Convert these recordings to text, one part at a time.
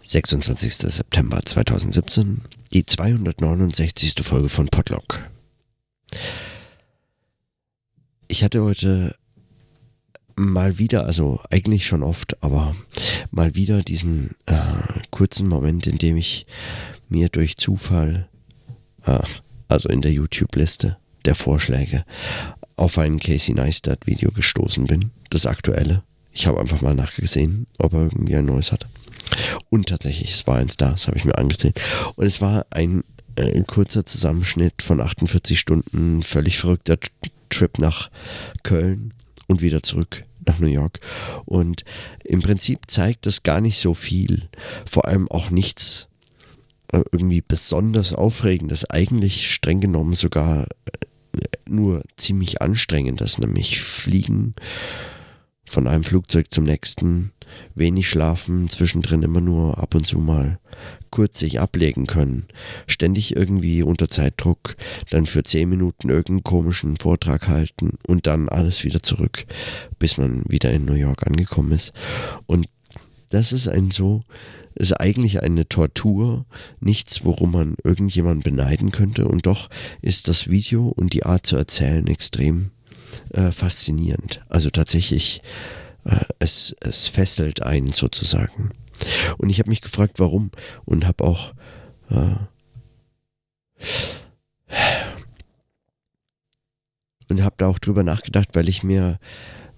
26. September 2017, die 269. Folge von Podlock. Ich hatte heute mal wieder, also eigentlich schon oft, aber mal wieder diesen äh, kurzen Moment, in dem ich mir durch Zufall, äh, also in der YouTube-Liste der Vorschläge, auf ein Casey Neistat-Video gestoßen bin, das aktuelle. Ich habe einfach mal nachgesehen, ob er irgendwie ein neues hat. Und tatsächlich, es war eins da, das habe ich mir angesehen. Und es war ein äh, kurzer Zusammenschnitt von 48 Stunden, völlig verrückter Trip nach Köln und wieder zurück nach New York. Und im Prinzip zeigt das gar nicht so viel, vor allem auch nichts äh, irgendwie besonders Aufregendes, eigentlich streng genommen sogar äh, nur ziemlich anstrengendes, nämlich Fliegen von einem Flugzeug zum nächsten, wenig schlafen, zwischendrin immer nur ab und zu mal kurz sich ablegen können, ständig irgendwie unter Zeitdruck, dann für zehn Minuten irgendeinen komischen Vortrag halten und dann alles wieder zurück, bis man wieder in New York angekommen ist. Und das ist ein so, ist eigentlich eine Tortur, nichts, worum man irgendjemanden beneiden könnte und doch ist das Video und die Art zu erzählen extrem äh, faszinierend. Also tatsächlich, es, es fesselt einen sozusagen. Und ich habe mich gefragt, warum und habe auch äh, und habe da auch drüber nachgedacht, weil ich mir,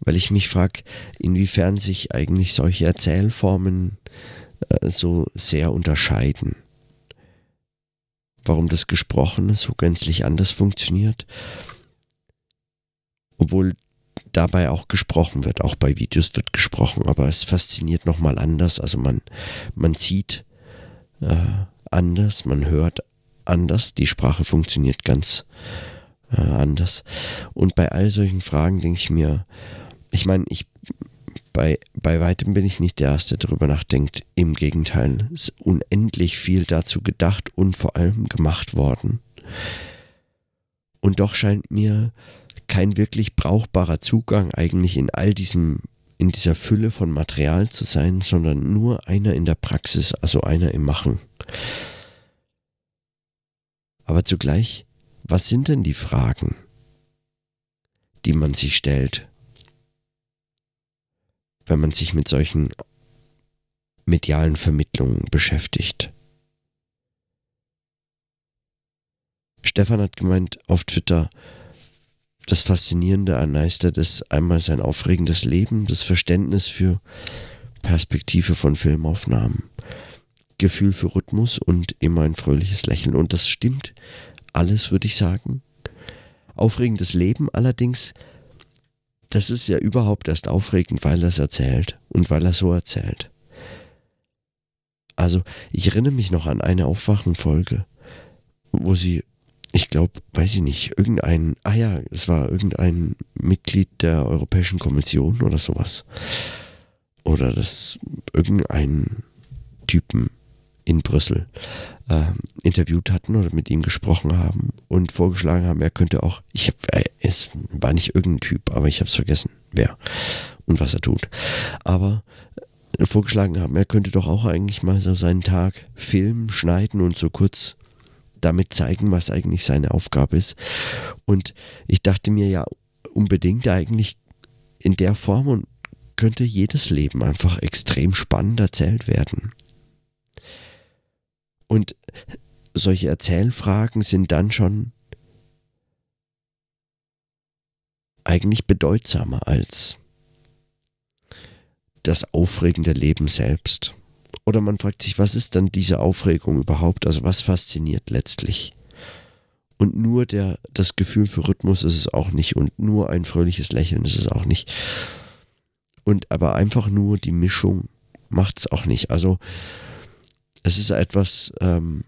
weil ich mich frage, inwiefern sich eigentlich solche Erzählformen äh, so sehr unterscheiden. Warum das Gesprochene so gänzlich anders funktioniert obwohl dabei auch gesprochen wird. Auch bei Videos wird gesprochen, aber es fasziniert nochmal anders. Also man, man sieht äh, anders, man hört anders, die Sprache funktioniert ganz äh, anders. Und bei all solchen Fragen denke ich mir, ich meine, ich bei, bei weitem bin ich nicht der Erste, der darüber nachdenkt. Im Gegenteil, es ist unendlich viel dazu gedacht und vor allem gemacht worden. Und doch scheint mir kein wirklich brauchbarer Zugang eigentlich in all diesem, in dieser Fülle von Material zu sein, sondern nur einer in der Praxis, also einer im Machen. Aber zugleich, was sind denn die Fragen, die man sich stellt, wenn man sich mit solchen medialen Vermittlungen beschäftigt? Stefan hat gemeint auf Twitter, das Faszinierende an Neistat ist einmal sein aufregendes Leben, das Verständnis für Perspektive von Filmaufnahmen, Gefühl für Rhythmus und immer ein fröhliches Lächeln. Und das stimmt alles, würde ich sagen. Aufregendes Leben allerdings, das ist ja überhaupt erst aufregend, weil er es erzählt und weil er so erzählt. Also, ich erinnere mich noch an eine Aufwachenfolge, wo sie ich glaube, weiß ich nicht, irgendein, ah ja, es war irgendein Mitglied der Europäischen Kommission oder sowas. Oder das irgendein Typen in Brüssel äh, interviewt hatten oder mit ihm gesprochen haben und vorgeschlagen haben, er könnte auch, ich habe, äh, es war nicht irgendein Typ, aber ich habe es vergessen, wer und was er tut. Aber äh, vorgeschlagen haben, er könnte doch auch eigentlich mal so seinen Tag filmen, schneiden und so kurz damit zeigen, was eigentlich seine Aufgabe ist. Und ich dachte mir ja unbedingt eigentlich in der Form und könnte jedes Leben einfach extrem spannend erzählt werden. Und solche Erzählfragen sind dann schon eigentlich bedeutsamer als das aufregende Leben selbst. Oder man fragt sich, was ist dann diese Aufregung überhaupt? Also was fasziniert letztlich? Und nur der, das Gefühl für Rhythmus ist es auch nicht und nur ein fröhliches Lächeln ist es auch nicht. Und aber einfach nur die Mischung macht es auch nicht. Also es ist etwas, ähm,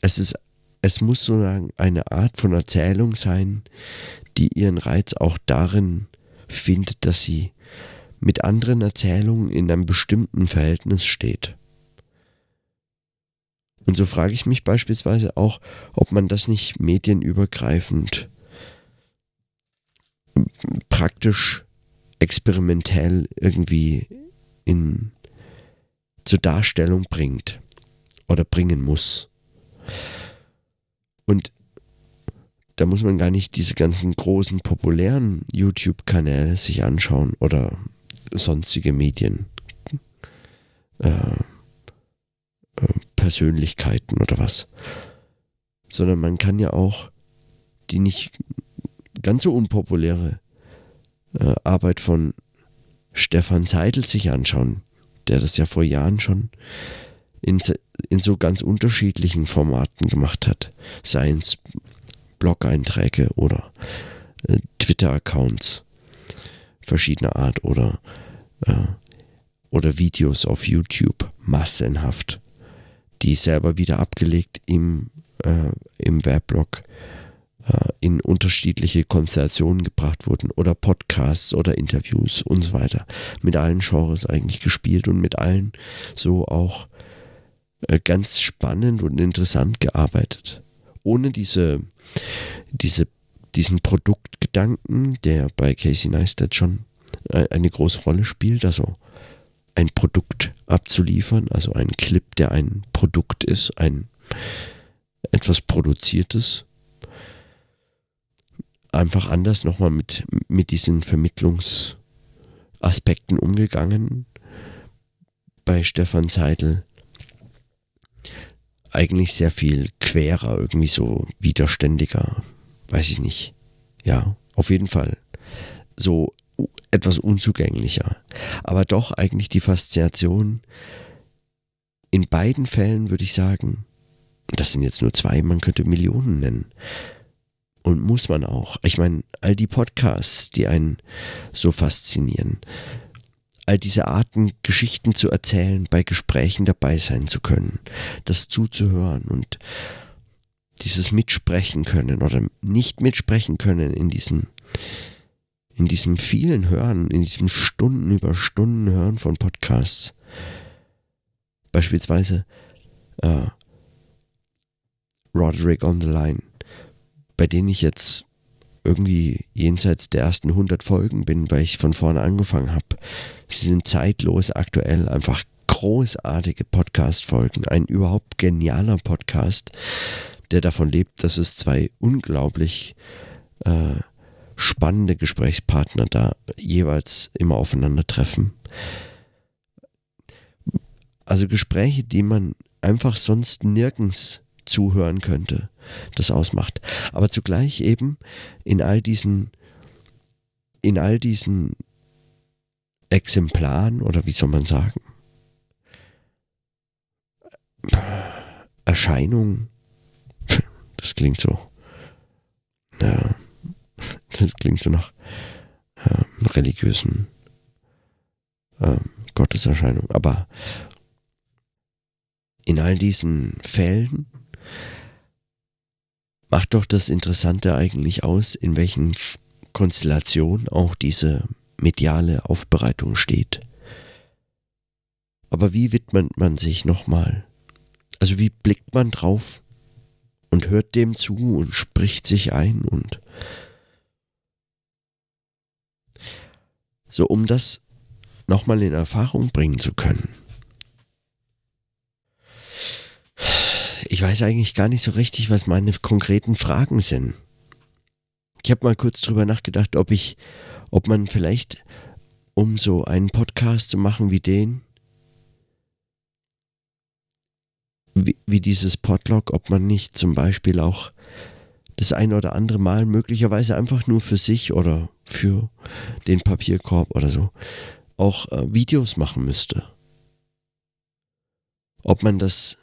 es ist, es muss sozusagen eine Art von Erzählung sein, die ihren Reiz auch darin findet, dass sie mit anderen Erzählungen in einem bestimmten Verhältnis steht. Und so frage ich mich beispielsweise auch, ob man das nicht medienübergreifend praktisch experimentell irgendwie in, zur Darstellung bringt oder bringen muss. Und da muss man gar nicht diese ganzen großen populären YouTube-Kanäle sich anschauen oder sonstige Medien. Äh, äh, Persönlichkeiten oder was. Sondern man kann ja auch die nicht ganz so unpopuläre äh, Arbeit von Stefan Seidel sich anschauen, der das ja vor Jahren schon in, in so ganz unterschiedlichen Formaten gemacht hat. Seien es Blog-Einträge oder äh, Twitter-Accounts verschiedener Art oder, äh, oder Videos auf YouTube massenhaft, die selber wieder abgelegt im, äh, im Weblog äh, in unterschiedliche Konstellationen gebracht wurden oder Podcasts oder Interviews und so weiter. Mit allen Genres eigentlich gespielt und mit allen so auch äh, ganz spannend und interessant gearbeitet. Ohne diese, diese, diesen Produktgedanken, der bei Casey Neistat schon äh, eine große Rolle spielt, also ein Produkt abzuliefern, also ein Clip, der ein Produkt ist, ein etwas Produziertes. Einfach anders nochmal mit, mit diesen Vermittlungsaspekten umgegangen. Bei Stefan Seidel eigentlich sehr viel querer, irgendwie so widerständiger, weiß ich nicht. Ja, auf jeden Fall. So etwas unzugänglicher. Aber doch eigentlich die Faszination in beiden Fällen würde ich sagen, das sind jetzt nur zwei, man könnte Millionen nennen. Und muss man auch. Ich meine, all die Podcasts, die einen so faszinieren, all diese Arten, Geschichten zu erzählen, bei Gesprächen dabei sein zu können, das zuzuhören und dieses Mitsprechen können oder nicht mitsprechen können in diesen, in diesem vielen Hören, in diesem Stunden über Stunden Hören von Podcasts. Beispielsweise äh, Roderick on the Line, bei denen ich jetzt irgendwie jenseits der ersten 100 Folgen bin, weil ich von vorne angefangen habe. Sie sind zeitlos, aktuell, einfach großartige Podcast-Folgen. Ein überhaupt genialer Podcast, der davon lebt, dass es zwei unglaublich äh, spannende Gesprächspartner da jeweils immer aufeinandertreffen. Also Gespräche, die man einfach sonst nirgends zuhören könnte, das ausmacht. Aber zugleich eben in all diesen, in all diesen Exemplaren oder wie soll man sagen, Erscheinungen, das klingt so, ja, das klingt so nach äh, religiösen äh, Gotteserscheinung, aber in all diesen Fällen macht doch das Interessante eigentlich aus, in welchen Konstellationen auch diese mediale Aufbereitung steht. Aber wie widmet man sich nochmal? Also wie blickt man drauf und hört dem zu und spricht sich ein und so um das nochmal in Erfahrung bringen zu können. Ich weiß eigentlich gar nicht so richtig, was meine konkreten Fragen sind. Ich habe mal kurz drüber nachgedacht, ob ich, ob man vielleicht, um so einen Podcast zu machen wie den, wie, wie dieses Podlog, ob man nicht zum Beispiel auch das ein oder andere Mal möglicherweise einfach nur für sich oder für den Papierkorb oder so auch äh, Videos machen müsste. Ob man das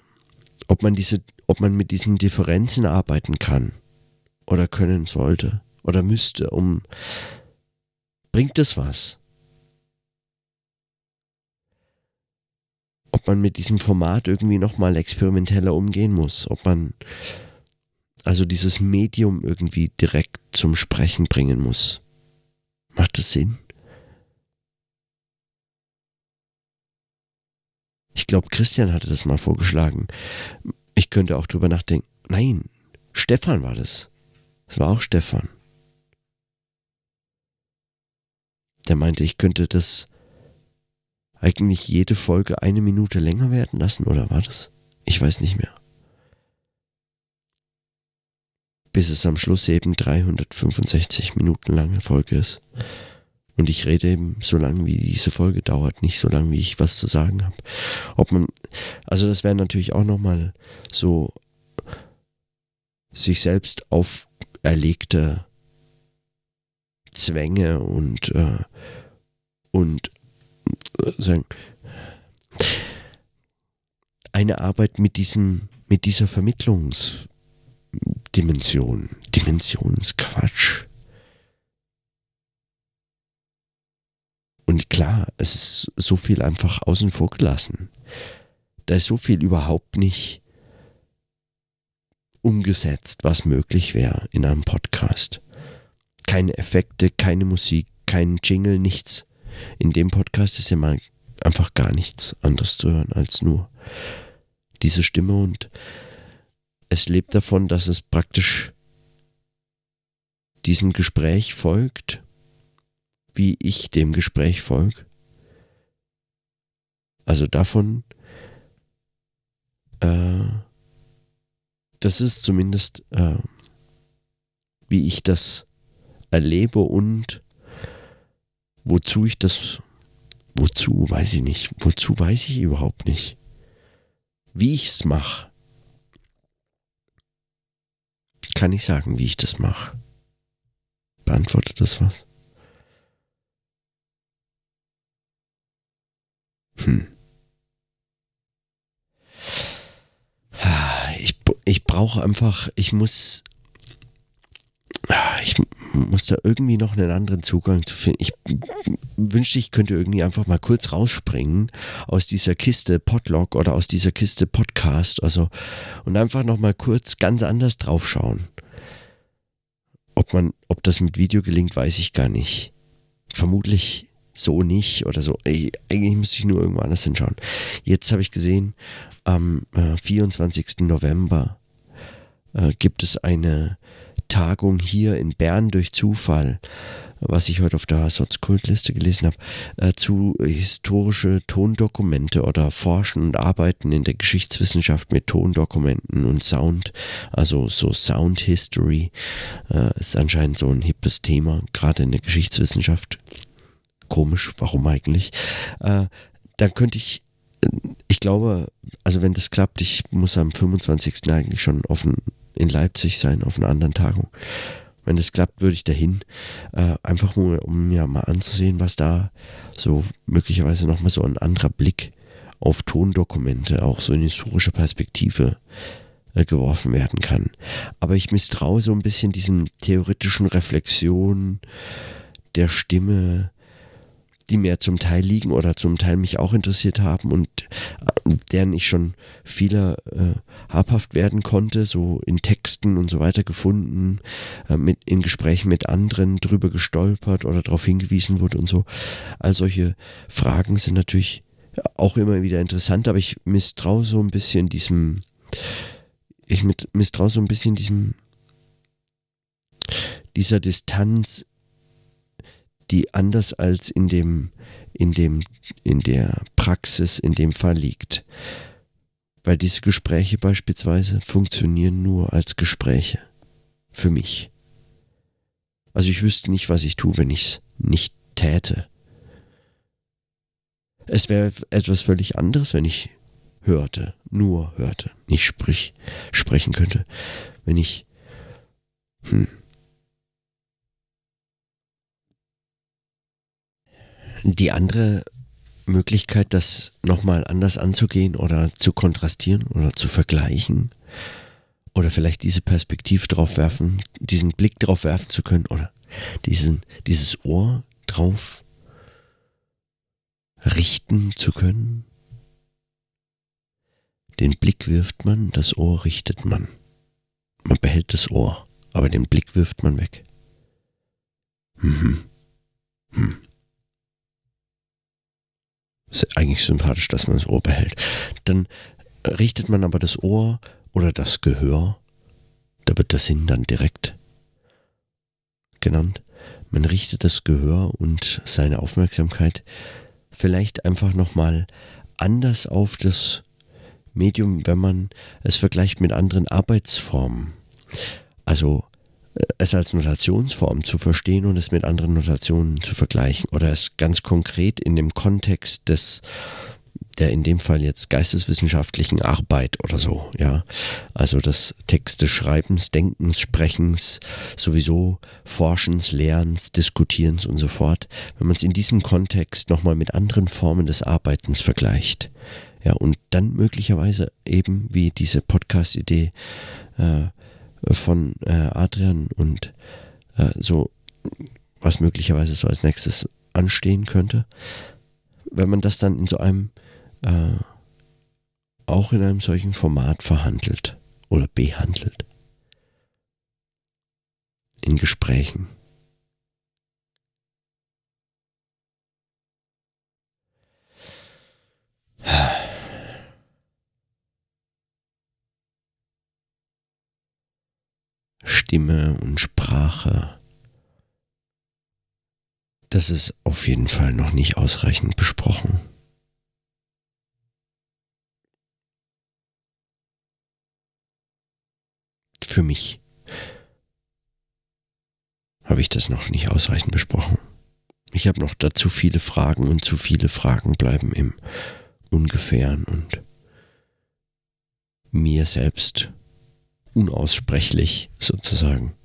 ob man diese, ob man mit diesen Differenzen arbeiten kann oder können sollte oder müsste, um bringt es was? Man mit diesem Format irgendwie nochmal experimenteller umgehen muss, ob man also dieses Medium irgendwie direkt zum Sprechen bringen muss. Macht das Sinn? Ich glaube, Christian hatte das mal vorgeschlagen. Ich könnte auch drüber nachdenken. Nein, Stefan war das. Es war auch Stefan. Der meinte, ich könnte das eigentlich jede Folge eine Minute länger werden lassen oder war das? Ich weiß nicht mehr. Bis es am Schluss eben 365 Minuten lange Folge ist. Und ich rede eben so lange, wie diese Folge dauert, nicht so lange, wie ich was zu sagen habe. Ob man, also das wäre natürlich auch nochmal so sich selbst auferlegte Zwänge und, äh, und sagen, eine Arbeit mit diesem, mit dieser Vermittlungsdimension. Dimensionsquatsch. Und klar, es ist so viel einfach außen vor gelassen. Da ist so viel überhaupt nicht umgesetzt, was möglich wäre in einem Podcast. Keine Effekte, keine Musik, kein Jingle, nichts. In dem Podcast ist ja mal einfach gar nichts anderes zu hören als nur diese Stimme und es lebt davon, dass es praktisch diesem Gespräch folgt wie ich dem Gespräch folge. Also davon, äh, das ist zumindest, äh, wie ich das erlebe und wozu ich das, wozu weiß ich nicht, wozu weiß ich überhaupt nicht, wie ich es mache. Kann ich sagen, wie ich das mache? Beantwortet das was? Hm. Ich, ich brauche einfach, ich muss, ich muss da irgendwie noch einen anderen Zugang zu finden. Ich wünschte, ich könnte irgendwie einfach mal kurz rausspringen aus dieser Kiste Podlog oder aus dieser Kiste Podcast, also und einfach noch mal kurz ganz anders draufschauen. Ob man, ob das mit Video gelingt, weiß ich gar nicht. Vermutlich so nicht oder so. Ey, eigentlich müsste ich nur irgendwo anders hinschauen. Jetzt habe ich gesehen, am äh, 24. November äh, gibt es eine Tagung hier in Bern durch Zufall, was ich heute auf der Sotzkultliste gelesen habe, äh, zu historische Tondokumente oder Forschen und Arbeiten in der Geschichtswissenschaft mit Tondokumenten und Sound, also so Sound History, äh, ist anscheinend so ein hippes Thema, gerade in der Geschichtswissenschaft komisch, warum eigentlich? Äh, dann könnte ich, ich glaube, also wenn das klappt, ich muss am 25. eigentlich schon offen in Leipzig sein, auf einer anderen Tagung. Wenn das klappt, würde ich dahin, äh, einfach nur, um mir mal anzusehen, was da so möglicherweise nochmal so ein anderer Blick auf Tondokumente, auch so in historische Perspektive äh, geworfen werden kann. Aber ich misstraue so ein bisschen diesen theoretischen Reflexionen der Stimme, die mir zum Teil liegen oder zum Teil mich auch interessiert haben und äh, deren ich schon viele äh, habhaft werden konnte, so in Texten und so weiter gefunden, äh, mit, in Gesprächen mit anderen drüber gestolpert oder darauf hingewiesen wurde und so. All solche Fragen sind natürlich auch immer wieder interessant, aber ich misstraue so ein bisschen diesem, ich misstraue so ein bisschen diesem, dieser Distanz die anders als in dem, in dem, in der Praxis in dem Fall liegt. Weil diese Gespräche beispielsweise funktionieren nur als Gespräche. Für mich. Also ich wüsste nicht, was ich tue, wenn ich es nicht täte. Es wäre etwas völlig anderes, wenn ich hörte, nur hörte, nicht sprich, sprechen könnte. Wenn ich, hm, Die andere Möglichkeit, das nochmal anders anzugehen oder zu kontrastieren oder zu vergleichen oder vielleicht diese Perspektive drauf werfen, diesen Blick drauf werfen zu können oder diesen, dieses Ohr drauf richten zu können. Den Blick wirft man, das Ohr richtet man. Man behält das Ohr, aber den Blick wirft man weg. Mhm. Hm. Ist eigentlich sympathisch, dass man das Ohr behält. Dann richtet man aber das Ohr oder das Gehör, da wird der Sinn dann direkt genannt. Man richtet das Gehör und seine Aufmerksamkeit vielleicht einfach nochmal anders auf das Medium, wenn man es vergleicht mit anderen Arbeitsformen. Also es als Notationsform zu verstehen und es mit anderen Notationen zu vergleichen oder es ganz konkret in dem Kontext des der in dem Fall jetzt geisteswissenschaftlichen Arbeit oder so, ja. Also des Texte Schreibens, Denkens, Sprechens, sowieso Forschens, Lehrens, Diskutierens und so fort. Wenn man es in diesem Kontext nochmal mit anderen Formen des Arbeitens vergleicht. Ja, und dann möglicherweise eben wie diese Podcast-Idee äh, von äh, Adrian und äh, so, was möglicherweise so als nächstes anstehen könnte, wenn man das dann in so einem, äh, auch in einem solchen Format verhandelt oder behandelt. In Gesprächen. Stimme und Sprache. Das ist auf jeden Fall noch nicht ausreichend besprochen. Für mich habe ich das noch nicht ausreichend besprochen. Ich habe noch dazu viele Fragen und zu viele Fragen bleiben im Ungefähren und mir selbst unaussprechlich sozusagen.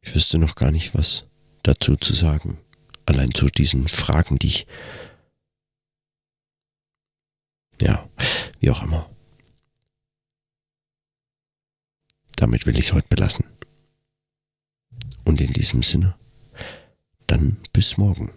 Ich wüsste noch gar nicht, was dazu zu sagen. Allein zu diesen Fragen, die ich. Ja, wie auch immer. Damit will ich es heute belassen. Und in diesem Sinne, dann bis morgen.